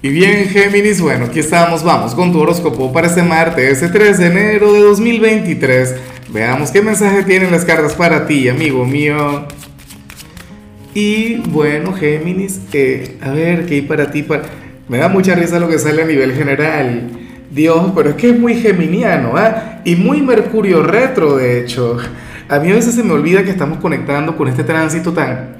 Y bien, Géminis, bueno, aquí estamos, vamos con tu horóscopo para este martes, ese 3 de enero de 2023. Veamos qué mensaje tienen las cartas para ti, amigo mío. Y bueno, Géminis, eh, a ver, ¿qué hay para ti? Me da mucha risa lo que sale a nivel general. Dios, pero es que es muy geminiano, ¿ah? Y muy Mercurio retro, de hecho. A mí a veces se me olvida que estamos conectando con este tránsito tan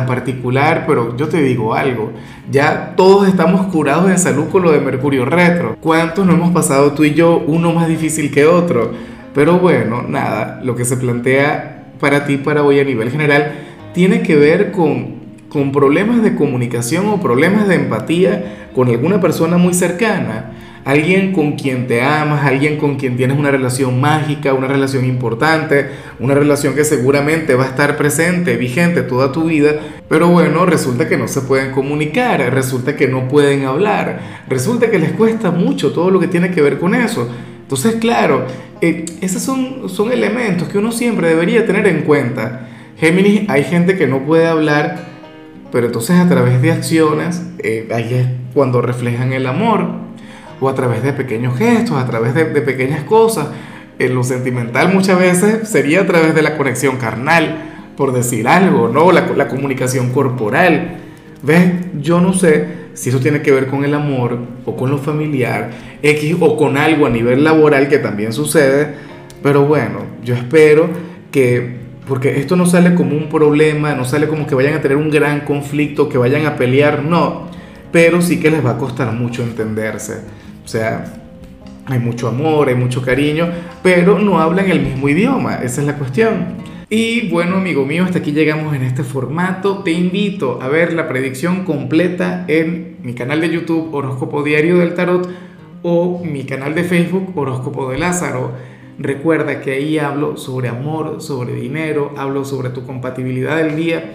particular, pero yo te digo algo, ya todos estamos curados en salud con lo de Mercurio retro. ¿Cuántos no hemos pasado tú y yo, uno más difícil que otro? Pero bueno, nada, lo que se plantea para ti, para hoy a nivel general, tiene que ver con, con problemas de comunicación o problemas de empatía con alguna persona muy cercana alguien con quien te amas, alguien con quien tienes una relación mágica, una relación importante, una relación que seguramente va a estar presente, vigente toda tu vida, pero bueno, resulta que no se pueden comunicar, resulta que no pueden hablar, resulta que les cuesta mucho todo lo que tiene que ver con eso. Entonces, claro, eh, esos son, son elementos que uno siempre debería tener en cuenta. Géminis, hay gente que no puede hablar, pero entonces a través de acciones, eh, ahí es cuando reflejan el amor o a través de pequeños gestos, a través de, pequeñas cosas. En lo sentimental muchas veces sería a través de la conexión carnal, por decir algo, ¿no? La, la comunicación corporal. ¿Ves? Yo no sé si eso tiene que ver con el amor o con lo familiar, X o con algo a nivel laboral que también sucede, pero bueno, yo espero que, porque esto no sale como un problema, no sale como que vayan a tener un gran conflicto, que vayan a pelear, no, pero sí que les va a costar mucho entenderse. O sea, hay mucho amor, hay mucho cariño, pero no hablan el mismo idioma, esa es la cuestión. Y bueno, amigo mío, hasta aquí llegamos en este formato. Te invito a ver la predicción completa en mi canal de YouTube Horóscopo Diario del Tarot o mi canal de Facebook Horóscopo de Lázaro. Recuerda que ahí hablo sobre amor, sobre dinero, hablo sobre tu compatibilidad del día.